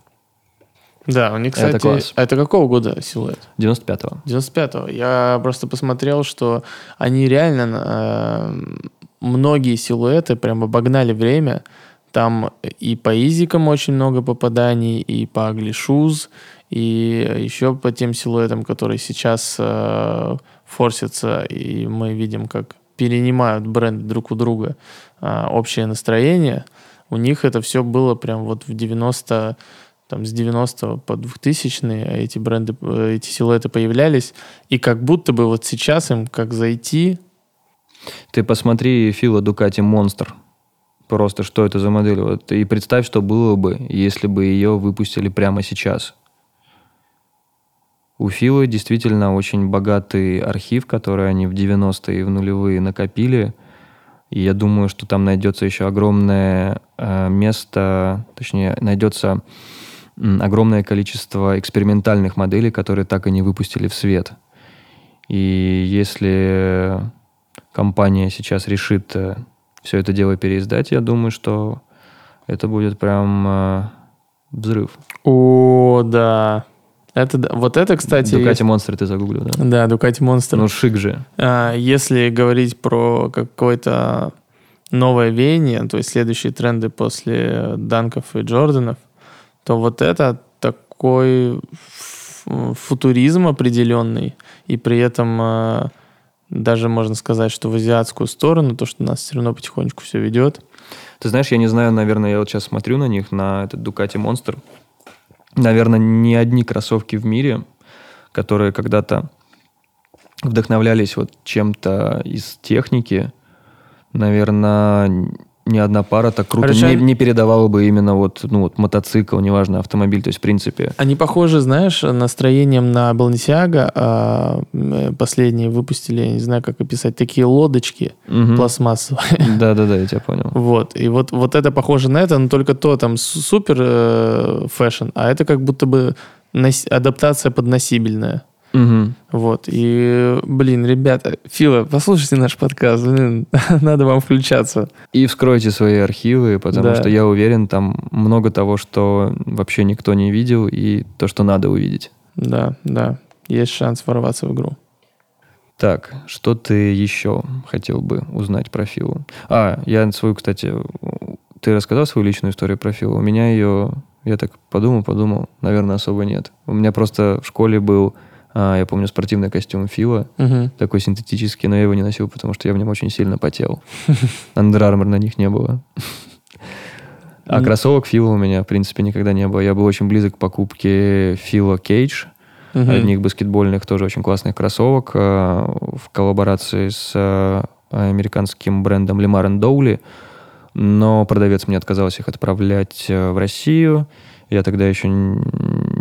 Да, у них, кстати... Это класс. А это какого года силуэт? 95-го. 95-го. Я просто посмотрел, что они реально э, многие силуэты прям обогнали время. Там и по изикам очень много попаданий, и по Shoes, и еще по тем силуэтам, которые сейчас э, форсятся, и мы видим, как перенимают бренды друг у друга э, общее настроение. У них это все было прям вот в 90 там с 90 по 2000 эти бренды, э, эти силуэты появлялись, и как будто бы вот сейчас им как зайти, Ты посмотри Фила Дукати Монстр. Просто что это за модель. Вот, и представь, что было бы, если бы ее выпустили прямо сейчас. У Филы действительно очень богатый архив, который они в 90-е и в нулевые накопили. И я думаю, что там найдется еще огромное э, место, точнее, найдется огромное количество экспериментальных моделей, которые так и не выпустили в свет. И если компания сейчас решит э, все это дело переиздать, я думаю, что это будет прям э, взрыв. О, да. Это, вот это, кстати... Дукати Монстр ты загуглил, да? Да, Дукати Монстр. Ну, шик же. А, если говорить про какое-то новое веяние, то есть следующие тренды после Данков и Джорданов, то вот это такой футуризм определенный, и при этом а, даже можно сказать, что в азиатскую сторону, то, что нас все равно потихонечку все ведет. Ты знаешь, я не знаю, наверное, я вот сейчас смотрю на них, на этот Ducati Monster, наверное, не одни кроссовки в мире, которые когда-то вдохновлялись вот чем-то из техники, наверное, ни одна пара так круто не, не передавала бы именно вот, ну, вот мотоцикл, неважно, автомобиль, то есть в принципе. Они похожи, знаешь, настроением на Балнисиага. А, последние выпустили, я не знаю, как описать, такие лодочки угу. пластмассовые. Да-да-да, я тебя понял. Вот, и вот, вот это похоже на это, но только то там супер э, fashion, а это как будто бы адаптация под носибельная. Угу. Вот. И, блин, ребята, FILA, послушайте наш подкаст, блин, надо вам включаться. И вскройте свои архивы, потому да. что я уверен, там много того, что вообще никто не видел, и то, что надо увидеть. Да, да. Есть шанс ворваться в игру. Так, что ты еще хотел бы узнать про Филу? А, я свою, кстати, ты рассказал свою личную историю про Филу? У меня ее, я так подумал, подумал, наверное, особо нет. У меня просто в школе был а, я помню спортивный костюм Фила, угу. такой синтетический, но я его не носил, потому что я в нем очень сильно потел. Armour на них не было. А кроссовок Фила у меня, в принципе, никогда не было. Я был очень близок к покупке Фила Кейдж, одних баскетбольных, тоже очень классных кроссовок а, в коллаборации с а, американским брендом Lemar Dowley, но продавец мне отказался их отправлять в Россию. Я тогда еще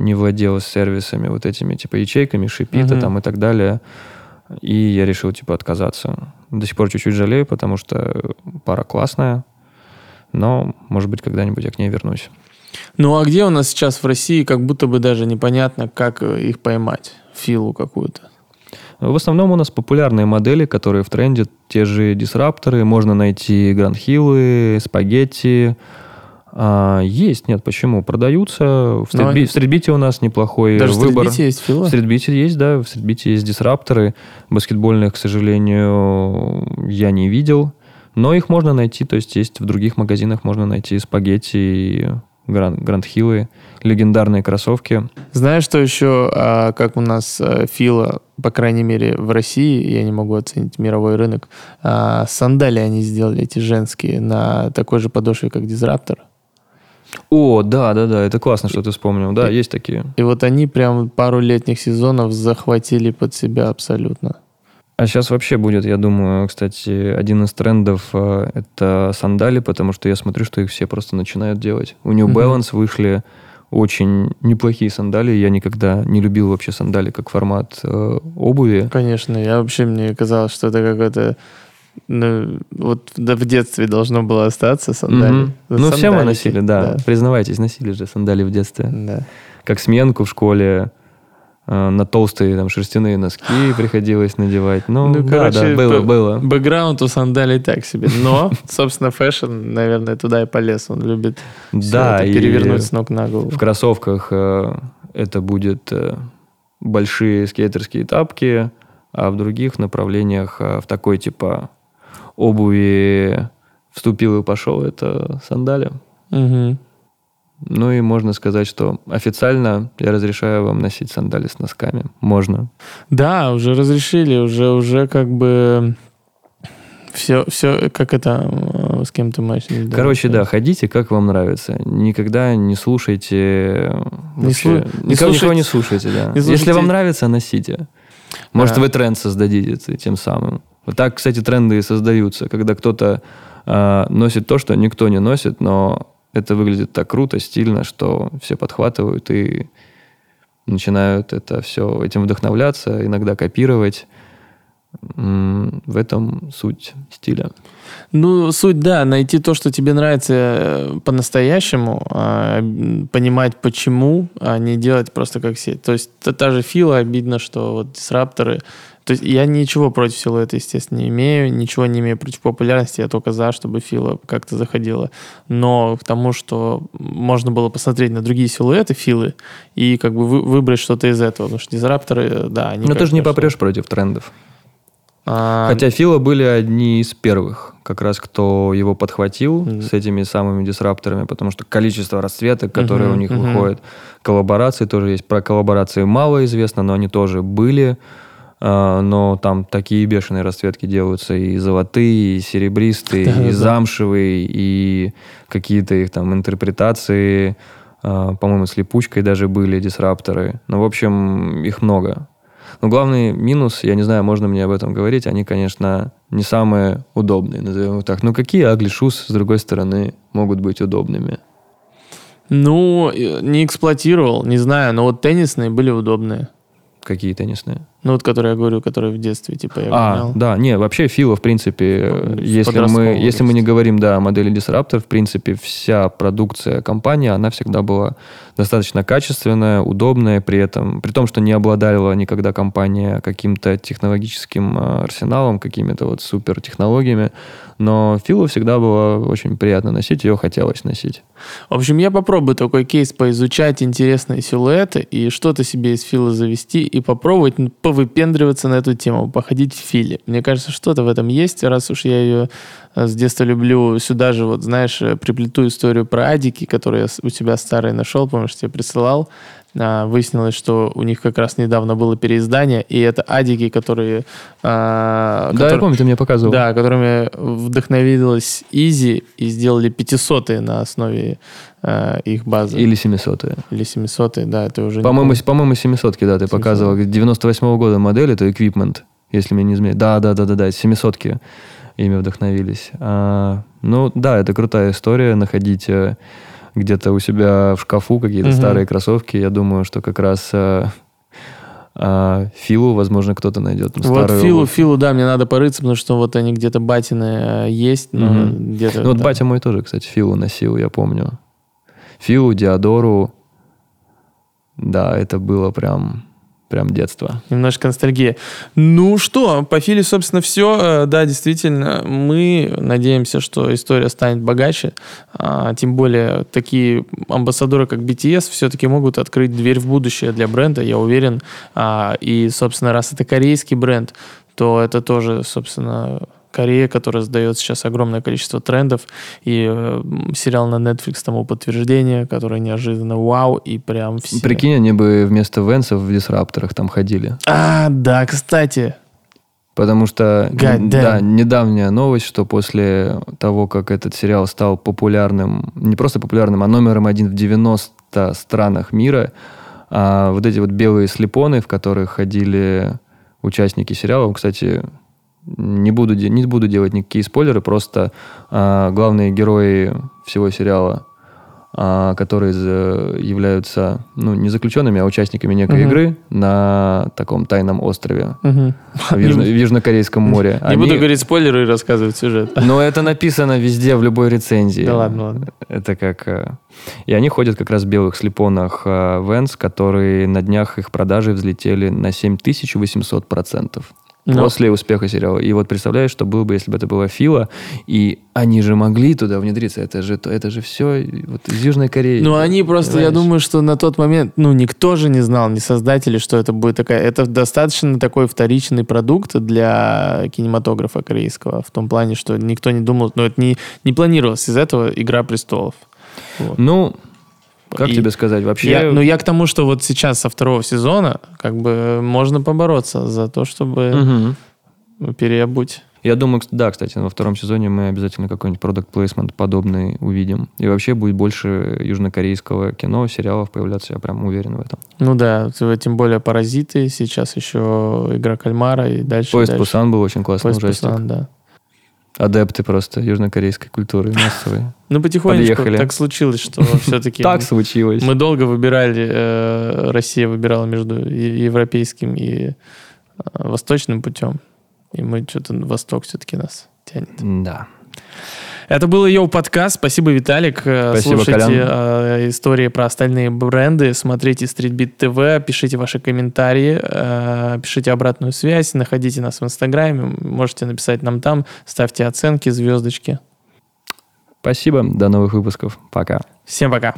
не владел сервисами вот этими, типа ячейками, шипита uh-huh. там и так далее. И я решил, типа, отказаться. До сих пор чуть-чуть жалею, потому что пара классная, но, может быть, когда-нибудь я к ней вернусь. Ну, а где у нас сейчас в России, как будто бы даже непонятно, как их поймать, филу какую-то? В основном у нас популярные модели, которые в тренде, те же дисрапторы, можно найти грандхиллы, спагетти, а, есть, нет, почему? Продаются. В, стритби, Но... в стритбите у нас неплохой Даже выбор. в стритбите есть фила? В стритбите есть, да. В стритбите есть дисрапторы. Баскетбольных, к сожалению, я не видел. Но их можно найти, то есть есть в других магазинах можно найти спагетти Гранд, Гранд Хиллы, легендарные кроссовки. Знаешь, что еще, а, как у нас а, Фила, по крайней мере, в России, я не могу оценить мировой рынок, а, сандали они сделали, эти женские, на такой же подошве, как Дизраптор. О, да, да, да, это классно, что ты вспомнил. Да, и, есть такие. И вот они прям пару летних сезонов захватили под себя абсолютно. А сейчас вообще будет, я думаю, кстати, один из трендов э, это сандали, потому что я смотрю, что их все просто начинают делать. У New Balance mm-hmm. вышли очень неплохие сандали. Я никогда не любил вообще сандали как формат э, обуви. Конечно, я вообще мне казалось, что это какое-то ну, вот да, в детстве должно было остаться сандали. Mm-hmm. Ну, все мы носили, да. да. Признавайтесь, носили же сандали в детстве. Да. Как сменку в школе, э, на толстые там шерстяные носки приходилось надевать. Ну, ну да, короче, да, было, было. Бэкграунд у сандалей так себе. Но, собственно, fashion, наверное, туда и полез. Он любит да, это перевернуть с ног на голову. В кроссовках э, это будет э, большие скейтерские тапки, а в других направлениях э, в такой типа обуви вступил и пошел, это сандали. Угу. Ну и можно сказать, что официально я разрешаю вам носить сандали с носками. Можно. Да, уже разрешили, уже, уже как бы все, все, как это, э, с кем то матч? Короче, да, ходите, как вам нравится. Никогда не слушайте... Не, вообще, слу... не никого, слушайте, никого не слушайте, да. Не слушайте... Если вам нравится, носите. Может, а. вы тренд создадите тем самым. Вот так, кстати, тренды и создаются, когда кто-то э, носит то, что никто не носит, но это выглядит так круто, стильно, что все подхватывают и начинают это все этим вдохновляться, иногда копировать. В этом суть стиля. Ну, суть, да, найти то, что тебе нравится э, по-настоящему, а, понимать почему, а не делать просто как все. То есть та же Фила, обидно, что вот дисрапторы... То есть я ничего против силуэта, естественно, не имею, ничего не имею против популярности, я только за, чтобы Фила как-то заходила. Но к тому, что можно было посмотреть на другие силуэты Филы и как бы вы, выбрать что-то из этого, потому что дисрапторы, да, они... Но ты же не попрешь против трендов. А... Хотя Фила были одни из первых, как раз кто его подхватил mm-hmm. с этими самыми дисрапторами, потому что количество расцветок, которые mm-hmm. у них mm-hmm. выходят, коллаборации тоже есть. Про коллаборации мало известно, но они тоже были. А, но там такие бешеные расцветки делаются и золотые, и серебристые, да, и да. замшевые, и какие-то их там интерпретации. А, по-моему, с липучкой даже были дисрапторы. Ну, в общем, их много. Но главный минус, я не знаю, можно мне об этом говорить, они, конечно, не самые удобные, назовем их так. Но какие Shoes, с другой стороны, могут быть удобными? Ну, не эксплуатировал, не знаю, но вот теннисные были удобные. Какие теннисные? Ну, вот, которые я говорю, которые в детстве, типа, я А, да, не, вообще Фила, в принципе, ну, если мы, если мы не говорим, да, о модели Disruptor, в принципе, вся продукция компании, она всегда была достаточно качественная, удобная, при этом, при том, что не обладала никогда компания каким-то технологическим а, арсеналом, какими-то вот супер технологиями, но Филу всегда было очень приятно носить, ее хотелось носить. В общем, я попробую такой кейс поизучать интересные силуэты и что-то себе из Фила завести и попробовать повыпендриваться на эту тему, походить в Филе. Мне кажется, что-то в этом есть, раз уж я ее э, с детства люблю. Сюда же, вот знаешь, э, приплету историю про адики, которую я у тебя старые нашел, помнишь, тебе присылал, выяснилось, что у них как раз недавно было переиздание, и это адики, которые... А, да, которые, я помню, ты мне показывал. Да, которыми вдохновилась Изи и сделали 500 на основе а, их базы. Или 700 Или 700 да, это уже... По-моему, по-моему 700 да, ты 700. показывал. 98 -го года модель, это Equipment, если мне не изменяет. Да, да, да, да, да, 700 ими вдохновились. А, ну, да, это крутая история, находить э, где-то у себя в шкафу какие-то угу. старые кроссовки. Я думаю, что как раз э, э, Филу, возможно, кто-то найдет. Ну, вот Филу, обувь. Филу, да, мне надо порыться, потому что вот они где-то батины э, есть, но угу. где-то... Ну вот да. батя мой тоже, кстати, Филу носил, я помню. Филу, Диадору. Да, это было прям прям детство. Немножко ностальгия. Ну что, по Филе, собственно, все. Э, да, действительно, мы надеемся, что история станет богаче. А, тем более, такие амбассадоры, как BTS, все-таки могут открыть дверь в будущее для бренда, я уверен. А, и, собственно, раз это корейский бренд, то это тоже, собственно, Корея, которая сдает сейчас огромное количество трендов, и э, сериал на Netflix тому подтверждение, которое неожиданно вау, и прям все... Прикинь, они бы вместо Венсов в Дисрапторах там ходили. А, да, кстати. Потому что, да, недавняя новость, что после того, как этот сериал стал популярным, не просто популярным, а номером один в 90 странах мира, а вот эти вот белые слепоны, в которых ходили участники сериала, кстати, не буду, не буду делать никакие спойлеры, просто а, главные герои всего сериала, а, которые являются ну, не заключенными, а участниками некой uh-huh. игры на таком тайном острове uh-huh. в, южно, в Южнокорейском море. Не Они... буду говорить спойлеры и рассказывать сюжет. Но это написано везде, в любой рецензии. Да ладно, ладно. Это как... Э, и они ходят как раз в белых слепонах Венс, которые на днях их продажи взлетели на 7800%. Но... После успеха сериала. И вот представляешь, что было бы, если бы это была Фила, и они же могли туда внедриться. Это же, это же все вот из Южной Кореи. Ну, они просто, понимаешь? я думаю, что на тот момент, ну, никто же не знал, ни создатели, что это будет такая... Это достаточно такой вторичный продукт для кинематографа корейского. В том плане, что никто не думал... Ну, это не, не планировалось из этого «Игра престолов». Вот. Ну, как и тебе сказать, вообще... Я, ну, я к тому, что вот сейчас со второго сезона как бы можно побороться за то, чтобы угу. переобуть. Я думаю, да, кстати, во втором сезоне мы обязательно какой-нибудь продукт плейсмент подобный увидим. И вообще будет больше южнокорейского кино, сериалов появляться, я прям уверен в этом. Ну да, тем более «Паразиты», сейчас еще «Игра кальмара» и дальше. «Поезд дальше. Пусан» был очень классный «Поезд ужастик. Пусан», да адепты просто южнокорейской культуры массовой. Ну, потихонечку Подъехали. так случилось, что все-таки... Так случилось. Мы долго выбирали, э, Россия выбирала между европейским и э, восточным путем. И мы что-то восток все-таки нас тянет. Да. Это был Йоу подкаст. Спасибо, Виталик. Э, Спасибо, Слушайте Колян. э, истории про остальные бренды, смотрите Streetbeat TV, пишите ваши комментарии, э, пишите обратную связь, находите нас в Инстаграме, можете написать нам там, ставьте оценки, звездочки. Спасибо. До новых выпусков. Пока. Всем пока.